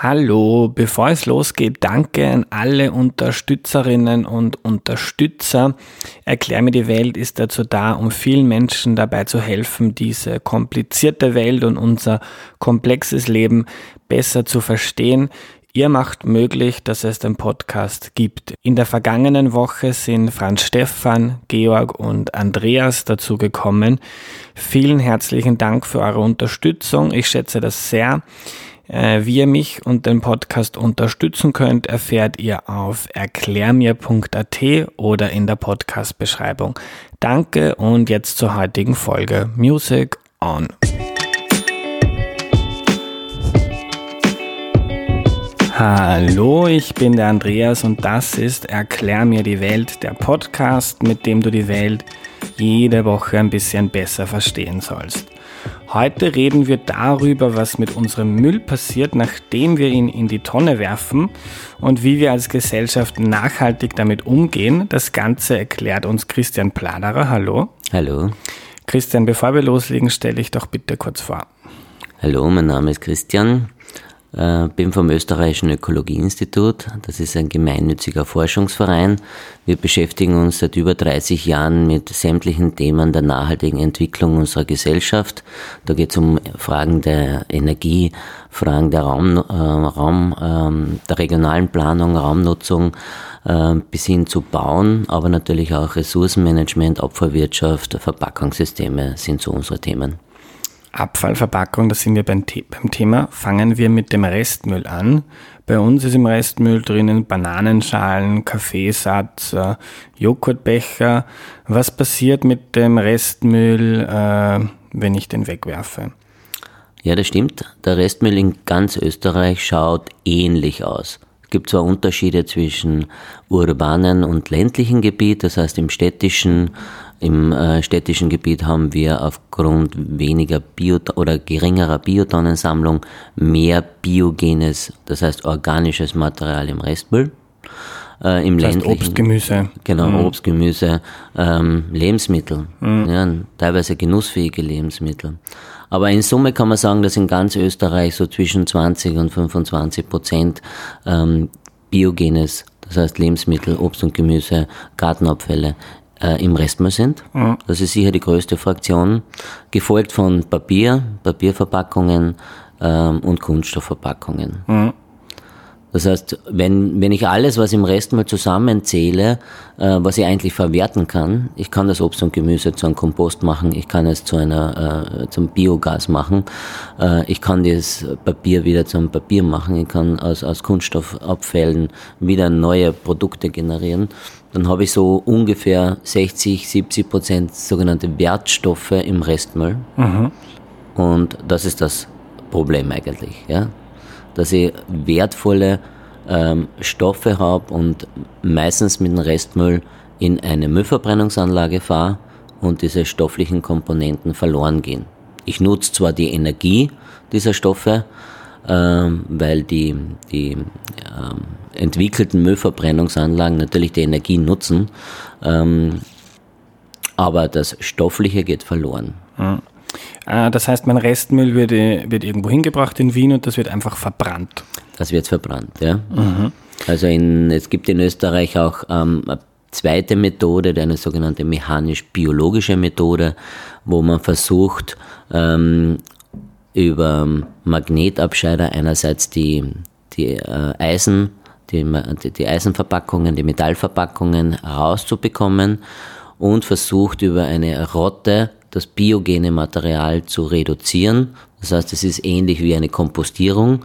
Hallo, bevor es losgeht, danke an alle Unterstützerinnen und Unterstützer. Erklär mir die Welt ist dazu da, um vielen Menschen dabei zu helfen, diese komplizierte Welt und unser komplexes Leben besser zu verstehen. Ihr macht möglich, dass es den Podcast gibt. In der vergangenen Woche sind Franz Stefan, Georg und Andreas dazu gekommen. Vielen herzlichen Dank für eure Unterstützung. Ich schätze das sehr. Äh, wie ihr mich und den Podcast unterstützen könnt, erfährt ihr auf erklärmir.at oder in der Podcast-Beschreibung. Danke und jetzt zur heutigen Folge. Music on. Hallo, ich bin der Andreas und das ist Erklär mir die Welt, der Podcast, mit dem du die Welt jede Woche ein bisschen besser verstehen sollst. Heute reden wir darüber, was mit unserem Müll passiert, nachdem wir ihn in die Tonne werfen und wie wir als Gesellschaft nachhaltig damit umgehen. Das Ganze erklärt uns Christian Pladerer. Hallo. Hallo. Christian, bevor wir loslegen, stelle ich doch bitte kurz vor. Hallo, mein Name ist Christian. Äh, bin vom Österreichischen Ökologieinstitut. Das ist ein gemeinnütziger Forschungsverein. Wir beschäftigen uns seit über 30 Jahren mit sämtlichen Themen der nachhaltigen Entwicklung unserer Gesellschaft. Da geht es um Fragen der Energie, Fragen der Raum, äh, Raum äh, der regionalen Planung, Raumnutzung, äh, bis hin zu Bauen, aber natürlich auch Ressourcenmanagement, Abfallwirtschaft, Verpackungssysteme sind so unsere Themen. Abfallverpackung, das sind wir beim, beim Thema, fangen wir mit dem Restmüll an. Bei uns ist im Restmüll drinnen Bananenschalen, Kaffeesatz, äh, Joghurtbecher. Was passiert mit dem Restmüll, äh, wenn ich den wegwerfe? Ja, das stimmt. Der Restmüll in ganz Österreich schaut ähnlich aus. Es gibt zwar Unterschiede zwischen urbanen und ländlichen Gebiet, das heißt im städtischen im äh, städtischen Gebiet haben wir aufgrund weniger Bio oder geringerer Biotonnensammlung mehr biogenes, das heißt organisches Material im Restmüll. Äh, Im das heißt Obst, Gemüse. Genau, mhm. Obst, Gemüse, ähm, Lebensmittel, mhm. ja, teilweise genussfähige Lebensmittel. Aber in Summe kann man sagen, dass in ganz Österreich so zwischen 20 und 25 Prozent ähm, biogenes, das heißt Lebensmittel, Obst und Gemüse, Gartenabfälle äh, im Restmüll sind. Mhm. Das ist sicher die größte Fraktion, gefolgt von Papier, Papierverpackungen ähm, und Kunststoffverpackungen. Mhm. Das heißt, wenn, wenn ich alles, was im Restmüll zusammenzähle, äh, was ich eigentlich verwerten kann, ich kann das Obst und Gemüse zu einem Kompost machen, ich kann es zu einer, äh, zum Biogas machen, äh, ich kann das Papier wieder zum Papier machen, ich kann aus, aus Kunststoffabfällen wieder neue Produkte generieren dann habe ich so ungefähr 60, 70 Prozent sogenannte Wertstoffe im Restmüll. Mhm. Und das ist das Problem eigentlich, ja? Dass ich wertvolle ähm, Stoffe habe und meistens mit dem Restmüll in eine Müllverbrennungsanlage fahre und diese stofflichen Komponenten verloren gehen. Ich nutze zwar die Energie dieser Stoffe, ähm, weil die, die ähm, entwickelten Müllverbrennungsanlagen natürlich die Energie nutzen, ähm, aber das Stoffliche geht verloren. Mhm. Das heißt, mein Restmüll wird, wird irgendwo hingebracht in Wien und das wird einfach verbrannt. Das wird verbrannt, ja. Mhm. Also in, es gibt in Österreich auch ähm, eine zweite Methode, eine sogenannte mechanisch-biologische Methode, wo man versucht, ähm, über Magnetabscheider einerseits die, die äh, Eisen, die, die Eisenverpackungen, die Metallverpackungen rauszubekommen und versucht über eine Rotte das biogene Material zu reduzieren. Das heißt, es ist ähnlich wie eine Kompostierung.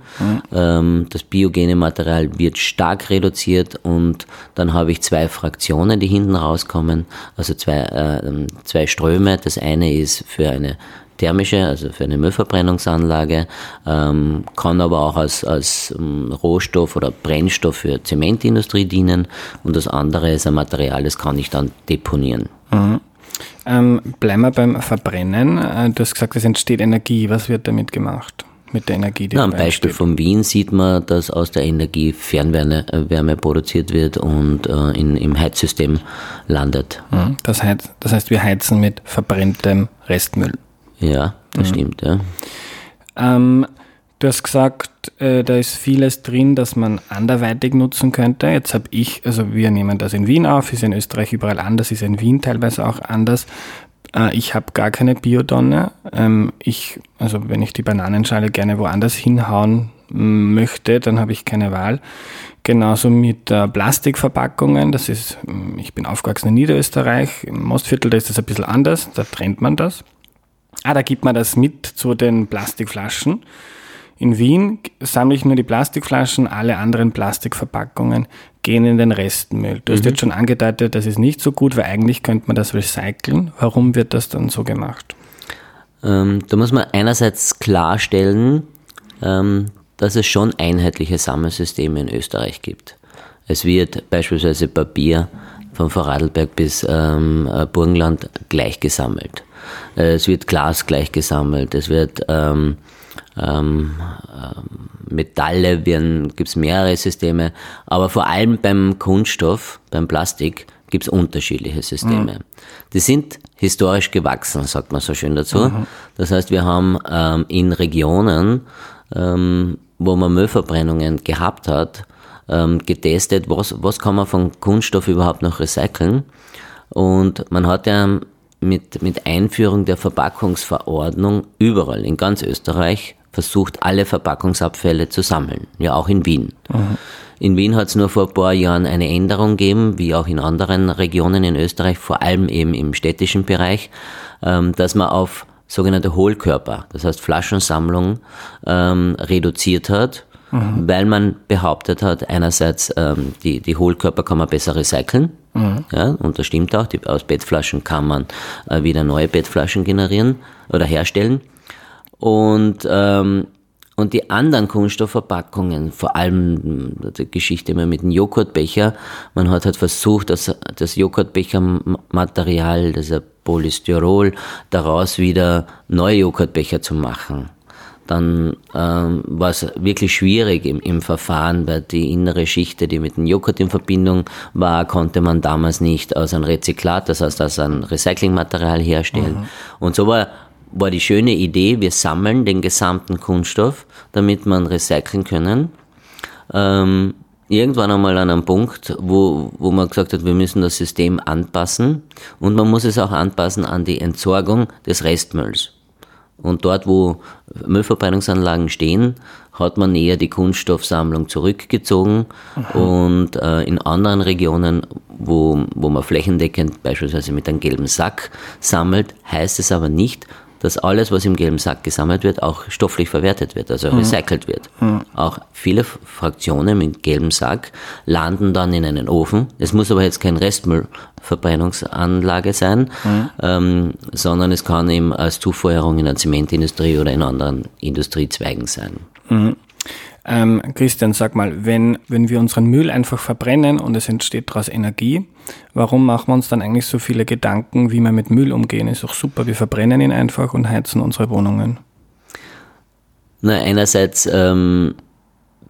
Mhm. Das biogene Material wird stark reduziert und dann habe ich zwei Fraktionen, die hinten rauskommen, also zwei, äh, zwei Ströme. Das eine ist für eine thermische, also für eine Müllverbrennungsanlage, ähm, kann aber auch als, als ähm, Rohstoff oder Brennstoff für Zementindustrie dienen und das andere ist ein Material, das kann ich dann deponieren. Mhm. Ähm, bleiben wir beim Verbrennen. Äh, du hast gesagt, es entsteht Energie. Was wird damit gemacht? Mit der Energie, die Na, Am Beispiel entsteht? von Wien sieht man, dass aus der Energie Fernwärme äh, Wärme produziert wird und äh, in, im Heizsystem landet. Mhm. Das, heißt, das heißt, wir heizen mit verbrenntem Restmüll. Ja, das mhm. stimmt, ja. Ähm, Du hast gesagt, äh, da ist vieles drin, das man anderweitig nutzen könnte. Jetzt habe ich, also wir nehmen das in Wien auf, ist in Österreich überall anders, ist in Wien teilweise auch anders. Äh, ich habe gar keine Biodonne. Ähm, ich, also wenn ich die Bananenschale gerne woanders hinhauen möchte, dann habe ich keine Wahl. Genauso mit äh, Plastikverpackungen. Das ist, ich bin aufgewachsen in Niederösterreich. Im Mostviertel, da ist das ein bisschen anders. Da trennt man das. Ah, da gibt man das mit zu den Plastikflaschen. In Wien sammle ich nur die Plastikflaschen, alle anderen Plastikverpackungen gehen in den Restmüll. Du mhm. hast jetzt schon angedeutet, das ist nicht so gut, weil eigentlich könnte man das recyceln. Warum wird das dann so gemacht? Ähm, da muss man einerseits klarstellen, ähm, dass es schon einheitliche Sammelsysteme in Österreich gibt. Es wird beispielsweise Papier von Vorarlberg bis ähm, äh, Burgenland gleich gesammelt. Äh, es wird Glas gleich gesammelt. Es wird ähm, ähm, ähm, Metalle gibt es mehrere Systeme, aber vor allem beim Kunststoff, beim Plastik, gibt es unterschiedliche Systeme. Mhm. Die sind historisch gewachsen, sagt man so schön dazu. Mhm. Das heißt, wir haben ähm, in Regionen, ähm, wo man Müllverbrennungen gehabt hat, ähm, getestet, was, was kann man von Kunststoff überhaupt noch recyceln. Und man hat ja mit, mit Einführung der Verpackungsverordnung überall in ganz Österreich versucht, alle Verpackungsabfälle zu sammeln, ja auch in Wien. Mhm. In Wien hat es nur vor ein paar Jahren eine Änderung gegeben, wie auch in anderen Regionen in Österreich, vor allem eben im städtischen Bereich, ähm, dass man auf sogenannte Hohlkörper, das heißt Flaschensammlung, ähm, reduziert hat, mhm. weil man behauptet hat, einerseits ähm, die, die Hohlkörper kann man besser recyceln, mhm. ja, und das stimmt auch, die, aus Bettflaschen kann man äh, wieder neue Bettflaschen generieren oder herstellen. Und, ähm, und die anderen Kunststoffverpackungen, vor allem die Geschichte immer mit dem Joghurtbecher, man hat halt versucht, das, das Joghurtbechermaterial, das Polystyrol, daraus wieder neue Joghurtbecher zu machen. Dann ähm, war es wirklich schwierig im, im Verfahren, weil die innere Schichte, die mit dem Joghurt in Verbindung war, konnte man damals nicht aus einem Rezyklat, das heißt aus einem Recyclingmaterial herstellen. Mhm. Und so war war die schöne Idee, wir sammeln den gesamten Kunststoff, damit man recyceln können. Ähm, irgendwann einmal an einem Punkt, wo, wo man gesagt hat, wir müssen das System anpassen und man muss es auch anpassen an die Entsorgung des Restmülls. Und dort, wo Müllverbrennungsanlagen stehen, hat man eher die Kunststoffsammlung zurückgezogen. Aha. Und äh, in anderen Regionen, wo, wo man flächendeckend beispielsweise mit einem gelben Sack sammelt, heißt es aber nicht, dass alles, was im gelben Sack gesammelt wird, auch stofflich verwertet wird, also mhm. recycelt wird. Mhm. Auch viele Fraktionen mit gelbem Sack landen dann in einen Ofen. Es muss aber jetzt kein Restmüllverbrennungsanlage sein, mhm. ähm, sondern es kann eben als Zufeuerung in der Zementindustrie oder in anderen Industriezweigen sein. Mhm. Ähm, Christian, sag mal, wenn, wenn wir unseren Müll einfach verbrennen und es entsteht daraus Energie, warum machen wir uns dann eigentlich so viele Gedanken, wie wir mit Müll umgehen? Ist doch super, wir verbrennen ihn einfach und heizen unsere Wohnungen. Na, einerseits ähm,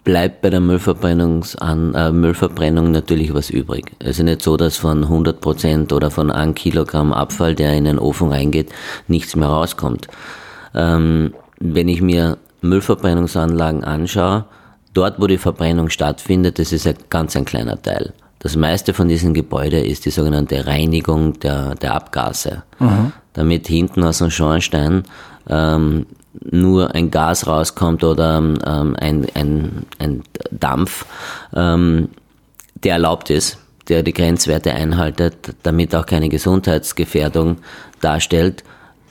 bleibt bei der Müllverbrennungsan äh, Müllverbrennung natürlich was übrig. Es ist nicht so, dass von 100 Prozent oder von einem Kilogramm Abfall, der in den Ofen reingeht, nichts mehr rauskommt. Ähm, wenn ich mir Müllverbrennungsanlagen anschaue, dort wo die Verbrennung stattfindet, das ist ein ganz ein kleiner Teil. Das meiste von diesen Gebäuden ist die sogenannte Reinigung der, der Abgase. Mhm. Damit hinten aus dem Schornstein ähm, nur ein Gas rauskommt oder ähm, ein, ein, ein Dampf, ähm, der erlaubt ist, der die Grenzwerte einhaltet, damit auch keine Gesundheitsgefährdung darstellt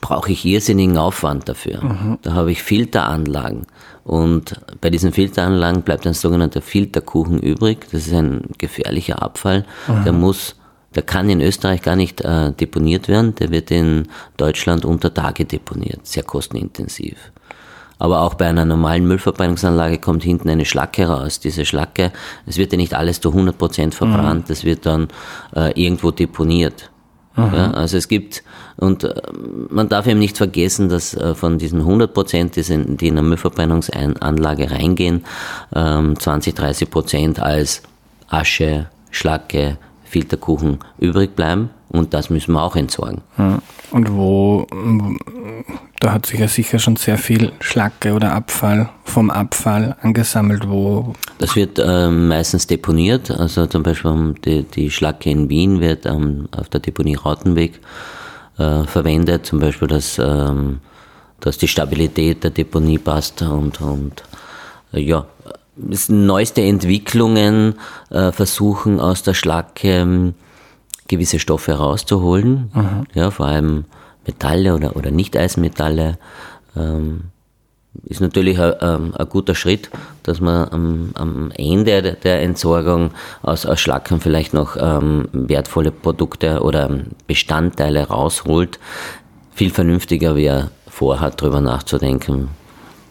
brauche ich irrsinnigen Aufwand dafür. Mhm. Da habe ich Filteranlagen. Und bei diesen Filteranlagen bleibt ein sogenannter Filterkuchen übrig. Das ist ein gefährlicher Abfall. Mhm. Der muss, der kann in Österreich gar nicht äh, deponiert werden. Der wird in Deutschland unter Tage deponiert. Sehr kostenintensiv. Aber auch bei einer normalen Müllverbrennungsanlage kommt hinten eine Schlacke raus. Diese Schlacke, es wird ja nicht alles zu 100% verbrannt, mhm. das wird dann äh, irgendwo deponiert. Ja, also es gibt, und äh, man darf eben nicht vergessen, dass äh, von diesen 100 Prozent, die in eine Müllverbrennungsanlage reingehen, 20, ähm, 30 Prozent als Asche, Schlacke, Filterkuchen übrig bleiben und das müssen wir auch entsorgen. Und wo, da hat sich ja sicher schon sehr viel Schlacke oder Abfall vom Abfall angesammelt, wo. Das wird äh, meistens deponiert, also zum Beispiel die, die Schlacke in Wien wird ähm, auf der Deponie Rautenweg äh, verwendet, zum Beispiel, dass, ähm, dass die Stabilität der Deponie passt und, und äh, ja, neueste Entwicklungen äh, versuchen aus der Schlacke ähm, gewisse Stoffe rauszuholen, mhm. ja, vor allem Metalle oder, oder Nicht-Eisenmetalle. Ähm, ist natürlich ein, ähm, ein, guter Schritt, dass man am, am Ende der Entsorgung aus, aus Schlackern vielleicht noch ähm, wertvolle Produkte oder Bestandteile rausholt. Viel vernünftiger wäre vorher darüber nachzudenken,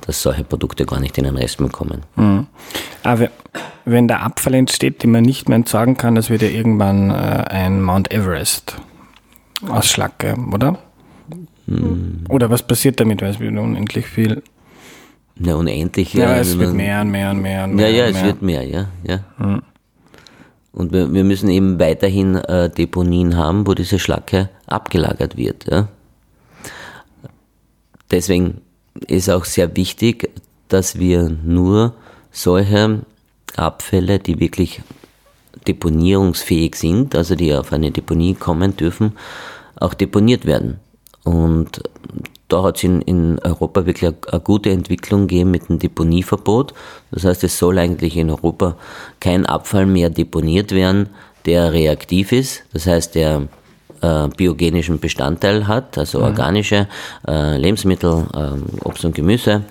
dass solche Produkte gar nicht in den Restmüll kommen. Mhm. Aber wenn der Abfall entsteht, den man nicht mehr entsorgen kann, das wird ja irgendwann äh, ein Mount Everest aus Schlacke, oder? Mhm. Oder was passiert damit, weil es wird unendlich viel. Ja, unendlich. Ja, ja es wird mehr und mehr und mehr und mehr. Ja, ja, es mehr. wird mehr, ja. ja. Mhm. Und wir, wir, müssen eben weiterhin äh, Deponien haben, wo diese Schlacke abgelagert wird. Ja. Deswegen ist auch sehr wichtig, dass wir nur solche Abfälle, die wirklich deponierungsfähig sind, also die auf eine Deponie kommen dürfen, auch deponiert werden. Und da hat es in, in, Europa wirklich eine, eine, gute Entwicklung gegeben mit dem Deponieverbot. Das heißt, es soll eigentlich in Europa kein Abfall mehr deponiert werden, der reaktiv ist. Das heißt, der äh, biogenischen Bestandteil hat, also mhm. organische äh, Lebensmittel, äh, Obst und Gemüse,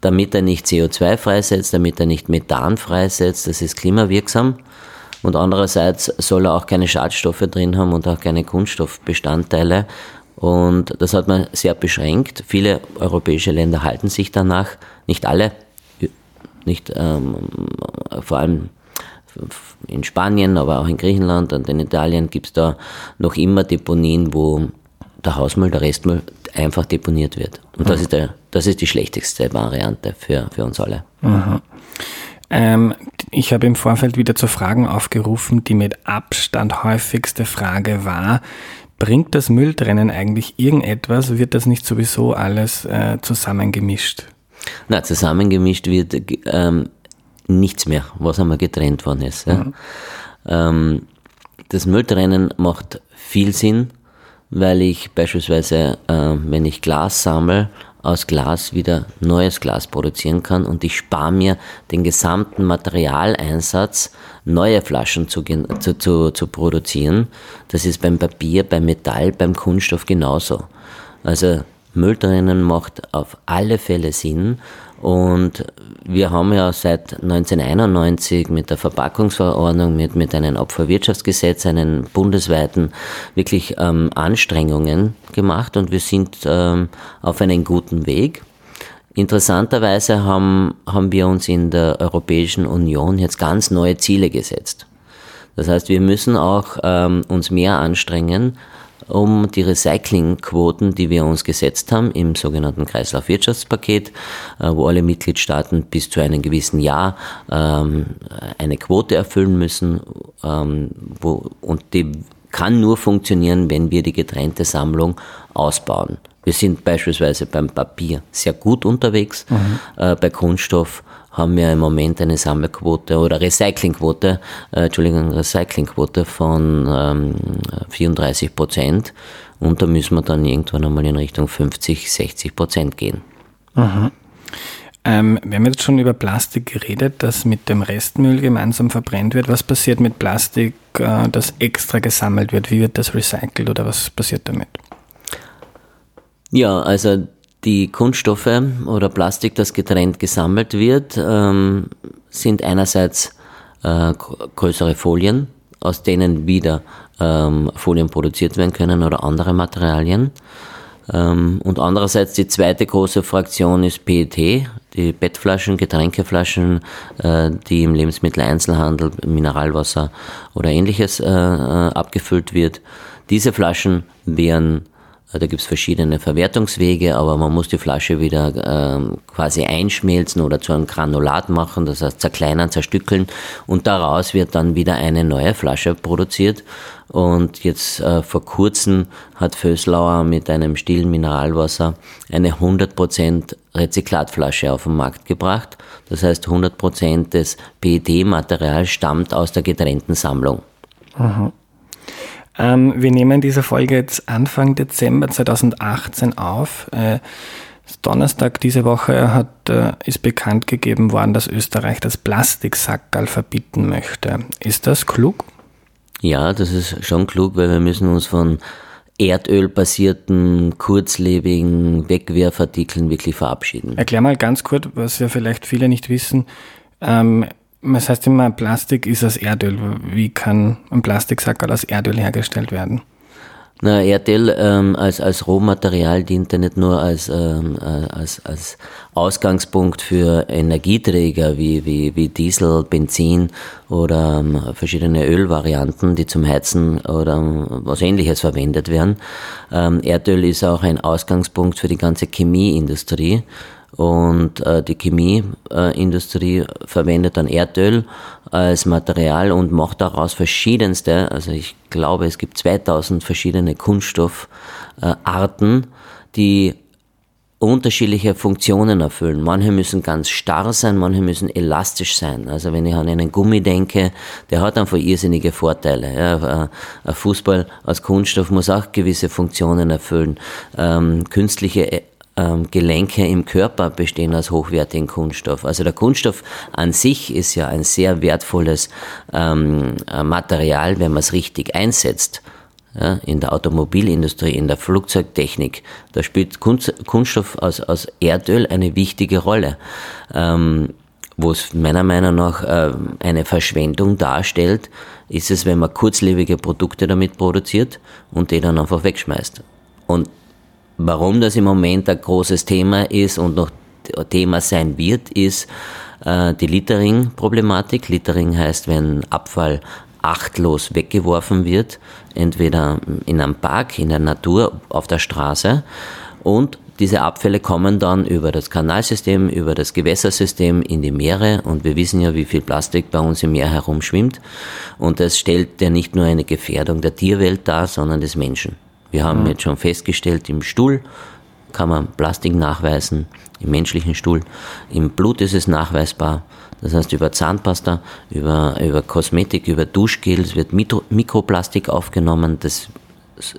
damit er nicht CO2 freisetzt, damit er nicht Methan freisetzt, das ist klimawirksam. Und andererseits soll er auch keine Schadstoffe drin haben und auch keine Kunststoffbestandteile. Und das hat man sehr beschränkt. Viele europäische Länder halten sich danach, nicht alle, nicht ähm, vor allem in Spanien, aber auch in Griechenland und in Italien gibt es da noch immer Deponien, wo der Hausmüll, der Restmüll einfach deponiert wird. Und das, mhm. ist, der, das ist die schlechteste Variante für, für uns alle. Mhm. Ähm, ich habe im Vorfeld wieder zu Fragen aufgerufen. Die mit Abstand häufigste Frage war, bringt das Mülltrennen eigentlich irgendetwas? Wird das nicht sowieso alles äh, zusammengemischt? Na, zusammengemischt wird ähm, nichts mehr, was einmal getrennt worden ist. Ja. Mhm. Ähm, das Mülltrennen macht viel Sinn, weil ich beispielsweise, äh, wenn ich Glas sammle, aus Glas wieder neues Glas produzieren kann und ich spare mir den gesamten Materialeinsatz, neue Flaschen zu, zu, zu, zu produzieren. Das ist beim Papier, beim Metall, beim Kunststoff genauso. Also Mülltrennen macht auf alle Fälle Sinn und wir haben ja seit 1991 mit der Verpackungsverordnung, mit, mit einem Abfallwirtschaftsgesetz, einen bundesweiten wirklich ähm, Anstrengungen gemacht und wir sind ähm, auf einem guten Weg. Interessanterweise haben, haben wir uns in der Europäischen Union jetzt ganz neue Ziele gesetzt. Das heißt, wir müssen auch ähm, uns mehr anstrengen, um die Recyclingquoten, die wir uns gesetzt haben im sogenannten Kreislaufwirtschaftspaket, äh, wo alle Mitgliedstaaten bis zu einem gewissen Jahr ähm, eine Quote erfüllen müssen ähm, und die kann nur funktionieren, wenn wir die getrennte Sammlung ausbauen. Wir sind beispielsweise beim Papier sehr gut unterwegs, mhm. äh, bei Kunststoff haben wir im Moment eine Sammelquote oder Recyclingquote, äh, Entschuldigung, Recyclingquote von ähm, 34 Prozent. Und da müssen wir dann irgendwann einmal in Richtung 50, 60 Prozent gehen. Mhm. Ähm, wir haben jetzt schon über Plastik geredet, das mit dem Restmüll gemeinsam verbrennt wird. Was passiert mit Plastik, äh, das extra gesammelt wird? Wie wird das recycelt oder was passiert damit? Ja, also die Kunststoffe oder Plastik, das getrennt gesammelt wird, ähm, sind einerseits äh, größere Folien, aus denen wieder ähm, Folien produziert werden können oder andere Materialien. Ähm, und andererseits die zweite große Fraktion ist PET, die Bettflaschen, Getränkeflaschen, äh, die im Lebensmitteleinzelhandel, Mineralwasser oder ähnliches äh, äh abgefüllt wird. Diese Flaschen werden Da gibt es verschiedene Verwertungswege, aber man muss die Flasche wieder ähm, quasi einschmelzen oder zu einem Granulat machen, das heißt zerkleinern, zerstückeln und daraus wird dann wieder eine neue Flasche produziert. Und jetzt äh, vor kurzem hat Föslauer mit einem stillen Mineralwasser eine 100% Rezyklatflasche auf den Markt gebracht. Das heißt 100% des PET-Materials stammt aus der getrennten Sammlung. Mhm. Ähm, wir nehmen diese Folge jetzt Anfang Dezember 2018 auf. Äh, Donnerstag diese Woche hat, äh, ist bekannt gegeben worden, dass Österreich das Plastiksackerl verbieten möchte. Ist das klug? Ja, das ist schon klug, weil wir müssen uns von erdölbasierten, kurzlebigen Wegwerfartikeln wirklich verabschieden. Erklär mal ganz kurz, was ja vielleicht viele nicht wissen. Ähm, das heißt immer, Plastik ist aus Erdöl. Wie kann ein Plastiksackerl aus Erdöl hergestellt werden? Na, Erdöl ähm, als, als Rohmaterial dient ja nicht nur als, ähm, äh, als, als Ausgangspunkt für Energieträger wie, wie, wie Diesel, Benzin oder ähm, verschiedene Ölvarianten, die zum Heizen oder ähm, was ähnliches verwendet werden. Ähm, Erdöl ist auch ein Ausgangspunkt für die ganze Chemieindustrie. Und äh, die Chemieindustrie äh, verwendet dann Erdöl als Material und macht daraus verschiedenste, also ich glaube, es gibt 2000 verschiedene Kunststoffarten, äh, die unterschiedliche Funktionen erfüllen. Manche müssen ganz starr sein, manche müssen elastisch sein. Also wenn ich an einen Gummi denke, der hat einfach irrsinnige Vorteile. Ja, ein Fußball aus Kunststoff muss auch gewisse Funktionen erfüllen. Ähm, künstliche ähm, Gelenke im Körper bestehen aus hochwertigen Kunststoff. Also der Kunststoff an sich ist ja ein sehr wertvolles ähm, äh, Material, wenn man es richtig einsetzt. Ja, in der Automobilindustrie, in der Flugzeugtechnik, da spielt Kunst, Kunststoff aus, aus Erdöl eine wichtige Rolle. Ähm, wo es meiner Meinung nach äh, eine Verschwendung darstellt, ist es, wenn man kurzlebige Produkte damit produziert und die dann einfach wegschmeißt. Und Warum das im Moment ein großes Thema ist und noch Thema sein wird, ist äh, die Littering-Problematik. Littering heißt, wenn Abfall achtlos weggeworfen wird, entweder in einem Park, in der Natur, auf der Straße und diese Abfälle kommen dann über das Kanalsystem, über das Gewässersystem in die Meere und wir wissen ja, wie viel Plastik bei uns im Meer herumschwimmt und das stellt ja nicht nur eine Gefährdung der Tierwelt dar, sondern des Menschen. Wir haben mhm. jetzt schon festgestellt, im Stuhl kann man Plastik nachweisen, im menschlichen Stuhl. Im Blut ist es nachweisbar. Das heißt, über Zahnpasta, über, über Kosmetik, über Duschgels wird Mikro, Mikroplastik aufgenommen. Das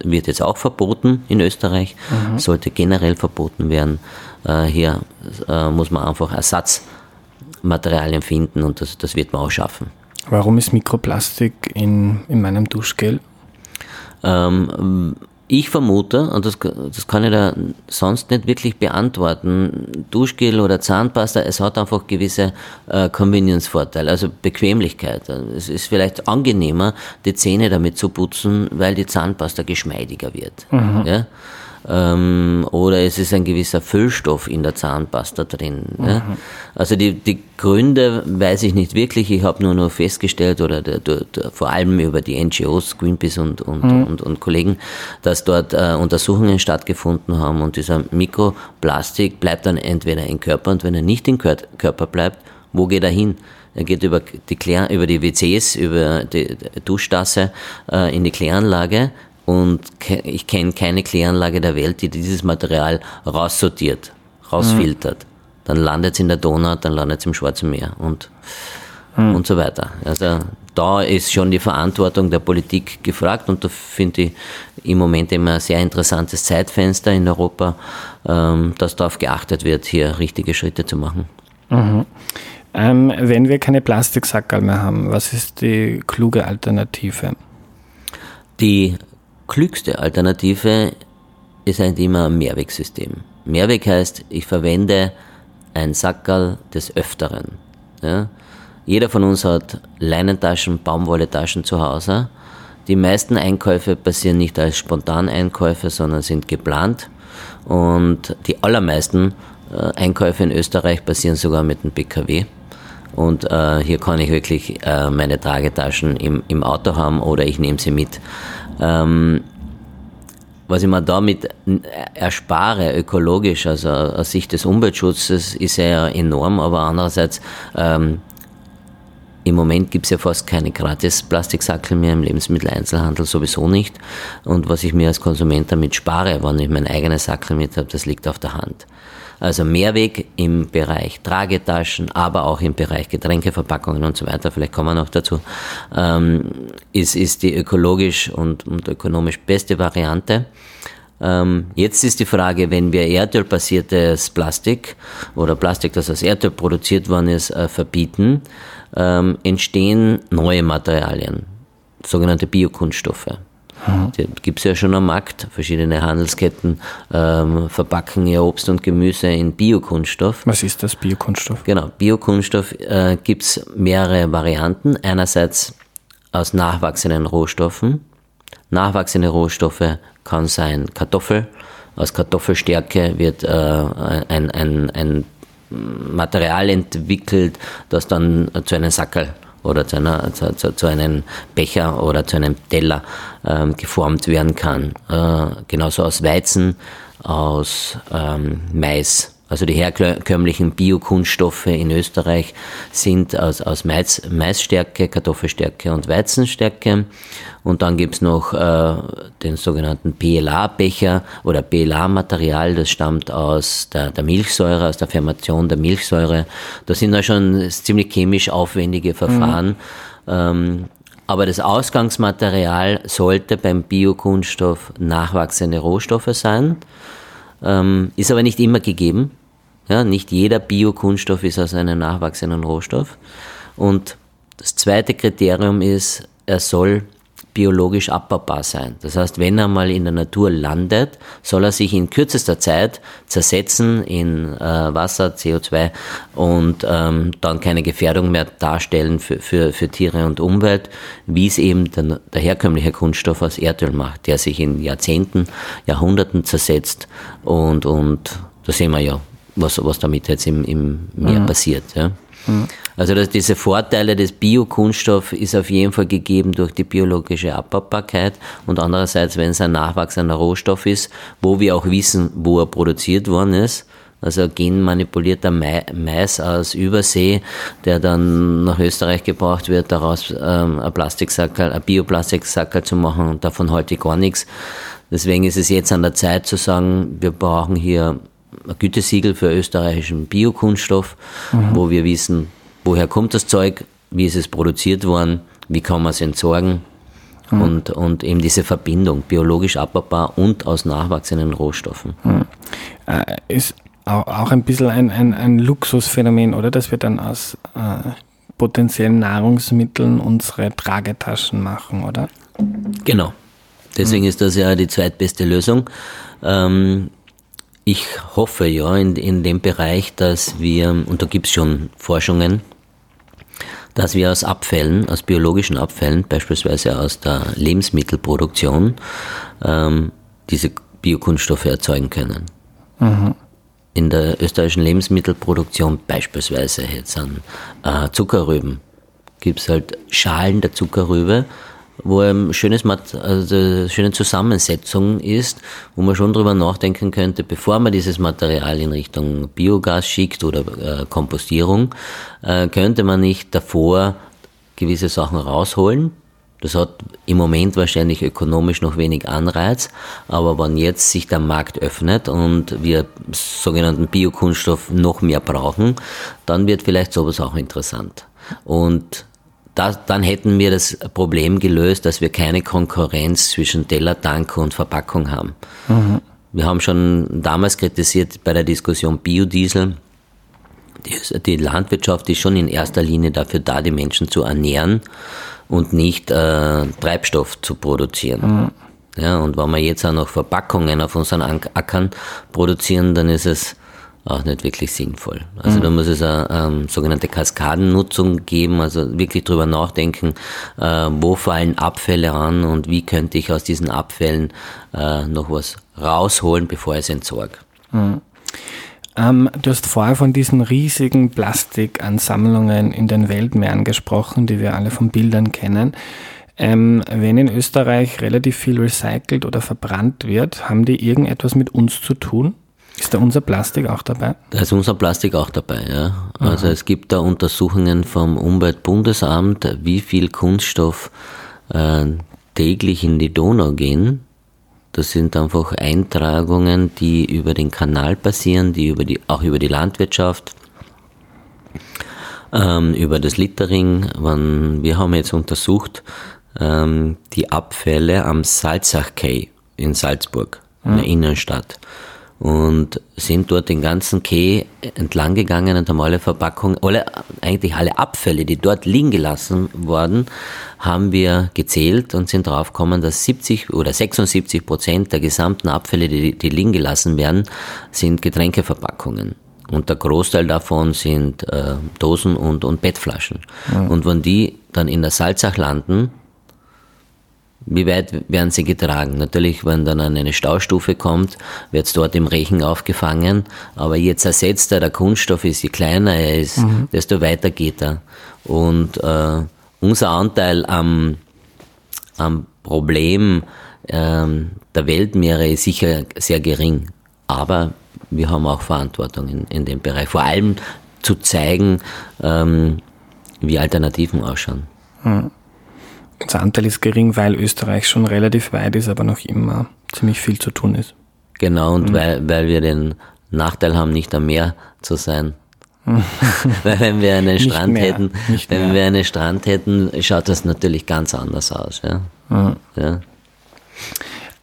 wird jetzt auch verboten in Österreich, mhm. sollte generell verboten werden. Äh, hier äh, muss man einfach Ersatzmaterialien finden und das, das wird man auch schaffen. Warum ist Mikroplastik in, in meinem Duschgel? Ähm, ich vermute, und das, das kann ich da sonst nicht wirklich beantworten, Duschgel oder Zahnpasta, es hat einfach gewisse äh, Convenience-Vorteile, also Bequemlichkeit. Es ist vielleicht angenehmer, die Zähne damit zu putzen, weil die Zahnpasta geschmeidiger wird. Mhm. Ja? Ähm, oder es ist ein gewisser Füllstoff in der Zahnpasta drin. Mhm. Ja? Also die, die Gründe weiß ich nicht wirklich, ich habe nur noch festgestellt oder der, der, der, vor allem über die NGOs, Greenpeace und, und, mhm. und, und, Kollegen, dass dort äh, Untersuchungen stattgefunden haben und dieser Mikroplastik bleibt dann entweder im Körper und wenn er nicht im Körper bleibt, wo geht er hin? Er geht über die, Klär, über die WCs, über die Duschtasse äh, in die Kläranlage, und ich kenne keine Kläranlage der Welt, die dieses Material raussortiert, rausfiltert. Mhm. Dann landet es in der Donau, dann landet es im Schwarzen Meer und, mhm. und so weiter. Also da ist schon die Verantwortung der Politik gefragt und da finde ich im Moment immer ein sehr interessantes Zeitfenster in Europa, ähm, dass darauf geachtet wird, hier richtige Schritte zu machen. Mhm. Ähm, wenn wir keine Plastiksackerl mehr haben, was ist die kluge Alternative? Die klügste Alternative ist eigentlich immer ein Mehrwegsystem. Mehrweg heißt, ich verwende ein Sackerl des Öfteren. Ja? Jeder von uns hat Leinentaschen, Baumwolletaschen zu Hause. Die meisten Einkäufe passieren nicht als Spontaneinkäufe, sondern sind geplant. Und die allermeisten äh, Einkäufe in Österreich passieren sogar mit dem PKW. Und äh, hier kann ich wirklich äh, meine Tragetaschen im, im Auto haben oder ich nehme sie mit. Ähm, was ich mir damit erspare, ökologisch, also aus Sicht des Umweltschutzes, ist ja enorm, aber andererseits, ähm, im Moment gibt es ja fast keine gratis Plastiksackel mehr im Lebensmitteleinzelhandel, sowieso nicht. Und was ich mir als Konsument damit spare, wenn ich mein eigenes Sackel mit habe, das liegt auf der Hand. Also Mehrweg im Bereich Tragetaschen, aber auch im Bereich Getränkeverpackungen und so weiter, vielleicht kommen wir noch dazu, ähm, ist, ist die ökologisch und, und ökonomisch beste Variante. Ähm, jetzt ist die Frage, wenn wir erdölbasiertes Plastik oder Plastik, das aus Erdöl produziert worden ist, äh, verbieten, ähm, entstehen neue Materialien, sogenannte Biokunststoffe. Mhm. Gibt es ja schon am Markt. Verschiedene Handelsketten ähm, verpacken ihr Obst und Gemüse in Biokunststoff. Was ist das Biokunststoff? Genau, Biokunststoff äh, gibt es mehrere Varianten. Einerseits aus nachwachsenden Rohstoffen. Nachwachsende Rohstoffe kann sein Kartoffel. Aus Kartoffelstärke wird äh, ein, ein, ein Material entwickelt, das dann zu einem Sackel oder zu, einer, zu, zu, zu einem Becher oder zu einem Teller ähm, geformt werden kann. Äh, genauso aus Weizen, aus ähm, Mais. Also die herkömmlichen Biokunststoffe in Österreich sind aus, aus Mais, Maisstärke, Kartoffelstärke und Weizenstärke. Und dann gibt's noch äh, den sogenannten PLA-Becher oder PLA-Material, das stammt aus der, der, Milchsäure, aus der Fermentation der Milchsäure. Das sind ja schon ziemlich chemisch aufwendige Verfahren. Mhm. Ähm, aber das Ausgangsmaterial sollte beim Biokunststoff nachwachsende Rohstoffe sein. Ähm, ist aber nicht immer gegeben. Ja, nicht jeder Biokunststoff ist aus einem nachwachsenden Rohstoff. Und das zweite Kriterium ist, er soll biologisch abbaubar sein. Das heißt, wenn er mal in der Natur landet, soll er sich in kürzester Zeit zersetzen in äh, Wasser, CO2 und ähm, dann keine Gefährdung mehr darstellen für, für, für Tiere und Umwelt, wie es eben der, der herkömmliche Kunststoff aus Erdöl macht, der sich in Jahrzehnten, Jahrhunderten zersetzt und, und da sehen wir ja, was, was damit jetzt im, im Meer mhm. passiert. Ja. Mhm. Also dass diese Vorteile des Biokunststoffs ist auf jeden Fall gegeben durch die biologische Abbaubarkeit und andererseits, wenn es ein nachwachsender Rohstoff ist, wo wir auch wissen, wo er produziert worden ist, also genmanipulierter Mais aus Übersee, der dann nach Österreich gebraucht wird, daraus ähm, ein Plastiksackerl, ein Bioplastiksackerl zu machen und davon halte ich gar nichts. Deswegen ist es jetzt an der Zeit zu sagen, wir brauchen hier Gütesiegel für österreichischen Biokunststoff, mhm. wo wir wissen, woher kommt das Zeug, wie ist es produziert worden, wie kann man es entsorgen mhm. und, und eben diese Verbindung, biologisch abbaubar und aus nachwachsenden Rohstoffen. Mhm. Äh, ist auch ein bisschen ein, ein, ein Luxusphänomen, oder? Dass wir dann aus äh, potenziellen Nahrungsmitteln unsere Tragetaschen machen, oder? Genau. Deswegen mhm. ist das ja die zweitbeste Lösung. Ähm, ich hoffe ja in, in dem Bereich, dass wir, und da gibt es schon Forschungen, dass wir aus Abfällen, aus biologischen Abfällen, beispielsweise aus der Lebensmittelproduktion, ähm, diese Biokunststoffe erzeugen können. Mhm. In der österreichischen Lebensmittelproduktion beispielsweise jetzt an äh, Zuckerrüben gibt es halt Schalen der Zuckerrübe, wo ein schönes also eine schöne Zusammensetzung ist, wo man schon drüber nachdenken könnte, bevor man dieses Material in Richtung Biogas schickt oder äh, Kompostierung, äh, könnte man nicht davor gewisse Sachen rausholen. Das hat im Moment wahrscheinlich ökonomisch noch wenig Anreiz, aber wenn jetzt sich der Markt öffnet und wir sogenannten Biokunststoff noch mehr brauchen, dann wird vielleicht sowas auch interessant. Und das, dann hätten wir das Problem gelöst, dass wir keine Konkurrenz zwischen Teller, Tank und Verpackung haben. Mhm. Wir haben schon damals kritisiert bei der Diskussion Biodiesel, die, die, Landwirtschaft ist schon in erster Linie dafür da, die Menschen zu ernähren und nicht äh, Treibstoff zu produzieren. Mhm. Ja, und wenn wir jetzt auch noch Verpackungen auf unseren Ackern produzieren, dann ist es auch nicht wirklich sinnvoll. Also mhm. da muss es eine ähm, sogenannte Kaskadennutzung geben, also wirklich drüber nachdenken, äh, wo fallen Abfälle an und wie könnte ich aus diesen Abfällen äh, noch was rausholen, bevor ich es entsorge. Mhm. Ähm, du hast vorher von diesen riesigen Plastikansammlungen in den Weltmeeren gesprochen, die wir alle von Bildern kennen. Ähm, wenn in Österreich relativ viel recycelt oder verbrannt wird, haben die irgendetwas mit uns zu tun? Ist da unser Plastik auch dabei? Da ist unser Plastik auch dabei, ja. Also Aha. es gibt da Untersuchungen vom Umweltbundesamt, wie viel Kunststoff äh, täglich in die Donau gehen. Das sind einfach Eintragungen, die über den Kanal passieren, die über die, auch über die Landwirtschaft, ähm, über das Littering. wir haben jetzt untersucht ähm, die Abfälle am Salzach-Quai in Salzburg, in der hm. Innenstadt und sind dort den ganzen Quai entlang gegangen und haben alle Verpackungen, alle, eigentlich alle Abfälle, die dort liegen gelassen wurden, haben wir gezählt und sind draufgekommen, dass 70 oder 76 Prozent der gesamten Abfälle, die, die liegen gelassen werden, sind Getränkeverpackungen. Und der Großteil davon sind äh, Dosen und, und Bettflaschen. Ja. Und wenn die dann in der Salzach landen, wie weit werden sie getragen? Natürlich, wenn dann eine Staustufe kommt, wird es dort im Regen aufgefangen. Aber je zersetzter der Kunststoff ist, je kleiner er ist, mhm. desto weiter geht er. Und äh, unser Anteil am, am Problem ähm, der Weltmeere ist sicher sehr gering. Aber wir haben auch Verantwortung in, in dem Bereich. Vor allem zu zeigen, ähm, wie Alternativen ausschauen. Mhm. Der Anteil ist gering, weil Österreich schon relativ weit ist, aber noch immer ziemlich viel zu tun ist. Genau, und mhm. weil, weil wir den Nachteil haben, nicht am Meer zu sein. weil wenn wir einen Strand mehr, hätten, wenn wir einen Strand hätten, schaut das natürlich ganz anders aus. Ja? Mhm. ja.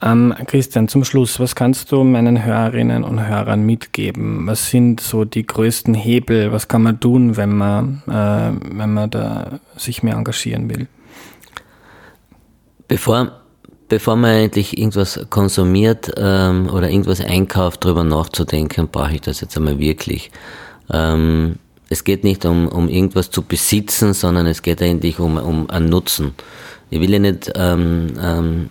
Ähm, Christian, zum Schluss, was kannst du meinen Hörerinnen und Hörern mitgeben? Was sind so die größten Hebel? Was kann man tun, wenn man, äh, wenn man da sich mehr engagieren will? Bevor, bevor man eigentlich irgendwas konsumiert ähm, oder irgendwas einkauft, darüber nachzudenken, brauche ich das jetzt einmal wirklich. Ähm, es geht nicht um, um irgendwas zu besitzen, sondern es geht eigentlich um, um einen Nutzen. Ich will ja nicht ähm, ähm,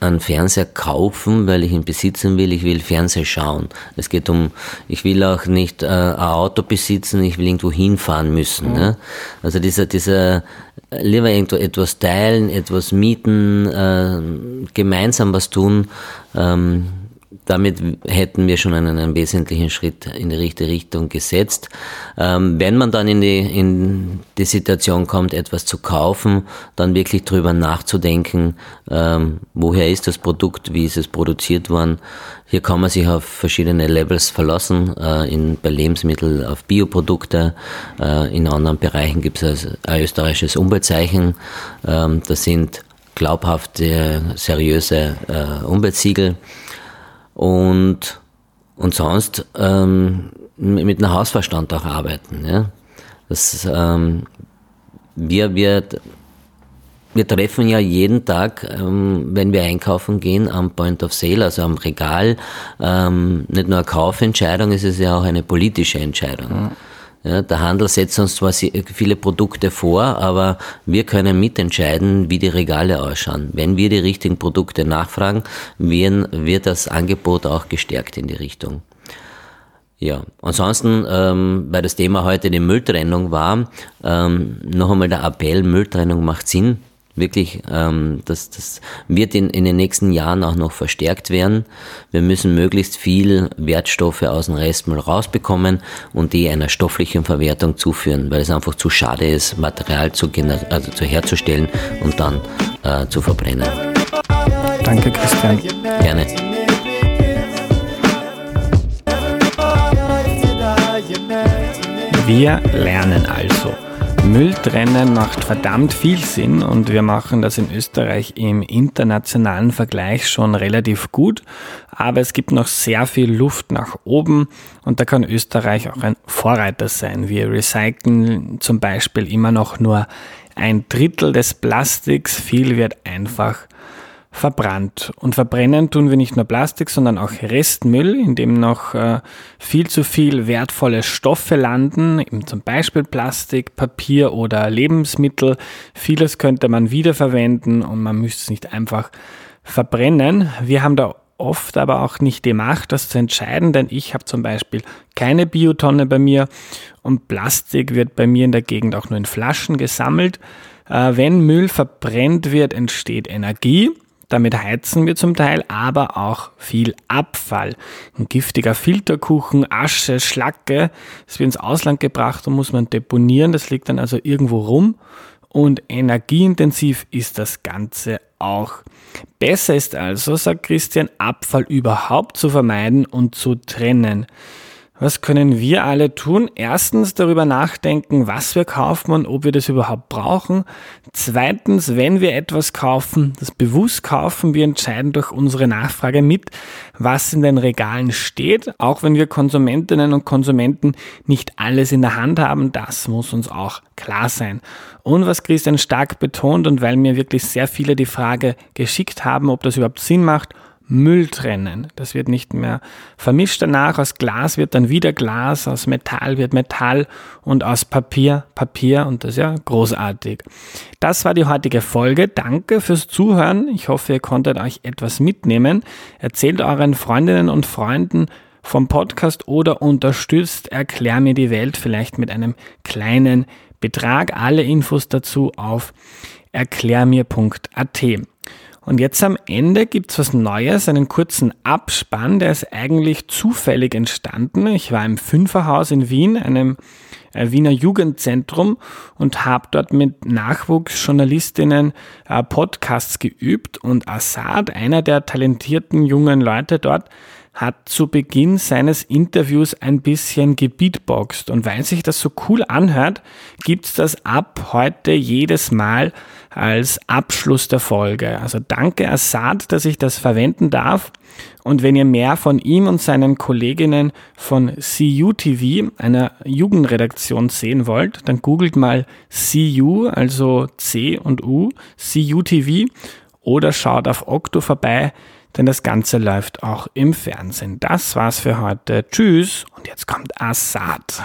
einen Fernseher kaufen, weil ich ihn besitzen will. Ich will Fernseher schauen. Es geht um, ich will auch nicht äh, ein Auto besitzen, ich will irgendwo hinfahren müssen. Mhm. Ne? Also dieser, dieser, lieber irgendwo etwas teilen, etwas mieten, äh, gemeinsam was tun. Ähm, damit hätten wir schon einen, einen, wesentlichen Schritt in die richtige Richtung gesetzt. Ähm, wenn man dann in die, in die Situation kommt, etwas zu kaufen, dann wirklich drüber nachzudenken, ähm, woher ist das Produkt, wie ist es produziert worden. Hier kann man sich auf verschiedene Levels verlassen, äh, in, bei Lebensmitteln auf Bioprodukte, äh, in anderen Bereichen gibt es ein österreichisches Umweltzeichen. Ähm, das sind glaubhafte, seriöse äh, Umweltsiegel und, und sonst ähm, mit einem Hausverstand auch arbeiten. Ja? Das, ähm, wir, wir, wir treffen ja jeden Tag, ähm, wenn wir einkaufen gehen, am Point of Sale, also am Regal, ähm, nicht nur eine Kaufentscheidung, es ist ja auch eine politische Entscheidung. Ja. Ja, der Handel setzt uns zwar viele Produkte vor, aber wir können mitentscheiden, wie die Regale ausschauen. Wenn wir die richtigen Produkte nachfragen, wird das Angebot auch gestärkt in die Richtung. Ja, ansonsten, ähm, weil das Thema heute die Mülltrennung war, ähm, noch einmal der Appell, Mülltrennung macht Sinn wirklich, ähm, das, das wird in, in den nächsten Jahren auch noch verstärkt werden. Wir müssen möglichst viel Wertstoffe aus dem Restmüll rausbekommen und die einer stofflichen Verwertung zuführen, weil es einfach zu schade ist, Material zu, also zu herzustellen und dann äh, zu verbrennen. Danke, Christian. Gerne. Wir lernen also. Müll trennen macht verdammt viel Sinn und wir machen das in Österreich im internationalen Vergleich schon relativ gut. Aber es gibt noch sehr viel Luft nach oben und da kann Österreich auch ein Vorreiter sein. Wir recyceln zum Beispiel immer noch nur ein Drittel des Plastiks. Viel wird einfach verbrannt. Und verbrennen tun wir nicht nur Plastik, sondern auch Restmüll, in dem noch äh, viel zu viel wertvolle Stoffe landen, eben zum Beispiel Plastik, Papier oder Lebensmittel. Vieles könnte man wiederverwenden und man müsste es nicht einfach verbrennen. Wir haben da oft aber auch nicht die Macht, das zu entscheiden, denn ich habe zum Beispiel keine Biotonne bei mir und Plastik wird bei mir in der Gegend auch nur in Flaschen gesammelt. Äh, wenn Müll verbrennt wird, entsteht Energie. Damit heizen wir zum Teil, aber auch viel Abfall. Ein giftiger Filterkuchen, Asche, Schlacke, das wird ins Ausland gebracht und muss man deponieren. Das liegt dann also irgendwo rum. Und energieintensiv ist das Ganze auch. Besser ist also, sagt Christian, Abfall überhaupt zu vermeiden und zu trennen. Was können wir alle tun? Erstens darüber nachdenken, was wir kaufen und ob wir das überhaupt brauchen. Zweitens, wenn wir etwas kaufen, das bewusst kaufen, wir entscheiden durch unsere Nachfrage mit, was in den Regalen steht. Auch wenn wir Konsumentinnen und Konsumenten nicht alles in der Hand haben, das muss uns auch klar sein. Und was Christian stark betont und weil mir wirklich sehr viele die Frage geschickt haben, ob das überhaupt Sinn macht, Müll trennen. Das wird nicht mehr vermischt danach. Aus Glas wird dann wieder Glas, aus Metall wird Metall und aus Papier Papier und das ist ja großartig. Das war die heutige Folge. Danke fürs Zuhören. Ich hoffe, ihr konntet euch etwas mitnehmen. Erzählt euren Freundinnen und Freunden vom Podcast oder unterstützt Erklär mir die Welt vielleicht mit einem kleinen Betrag. Alle Infos dazu auf erklärmir.at. Und jetzt am Ende gibt's was Neues, einen kurzen Abspann, der ist eigentlich zufällig entstanden. Ich war im Fünferhaus in Wien, einem äh, Wiener Jugendzentrum und habe dort mit Nachwuchsjournalistinnen äh, Podcasts geübt und Assad, einer der talentierten jungen Leute dort, hat zu Beginn seines Interviews ein bisschen gebeatboxt. Und weil sich das so cool anhört, gibt's das ab heute jedes Mal als Abschluss der Folge. Also danke Assad, dass ich das verwenden darf. Und wenn ihr mehr von ihm und seinen Kolleginnen von CUTV, einer Jugendredaktion, sehen wollt, dann googelt mal CU, also C und U, CUTV oder schaut auf Okto vorbei denn das Ganze läuft auch im Fernsehen. Das war's für heute. Tschüss und jetzt kommt Assad.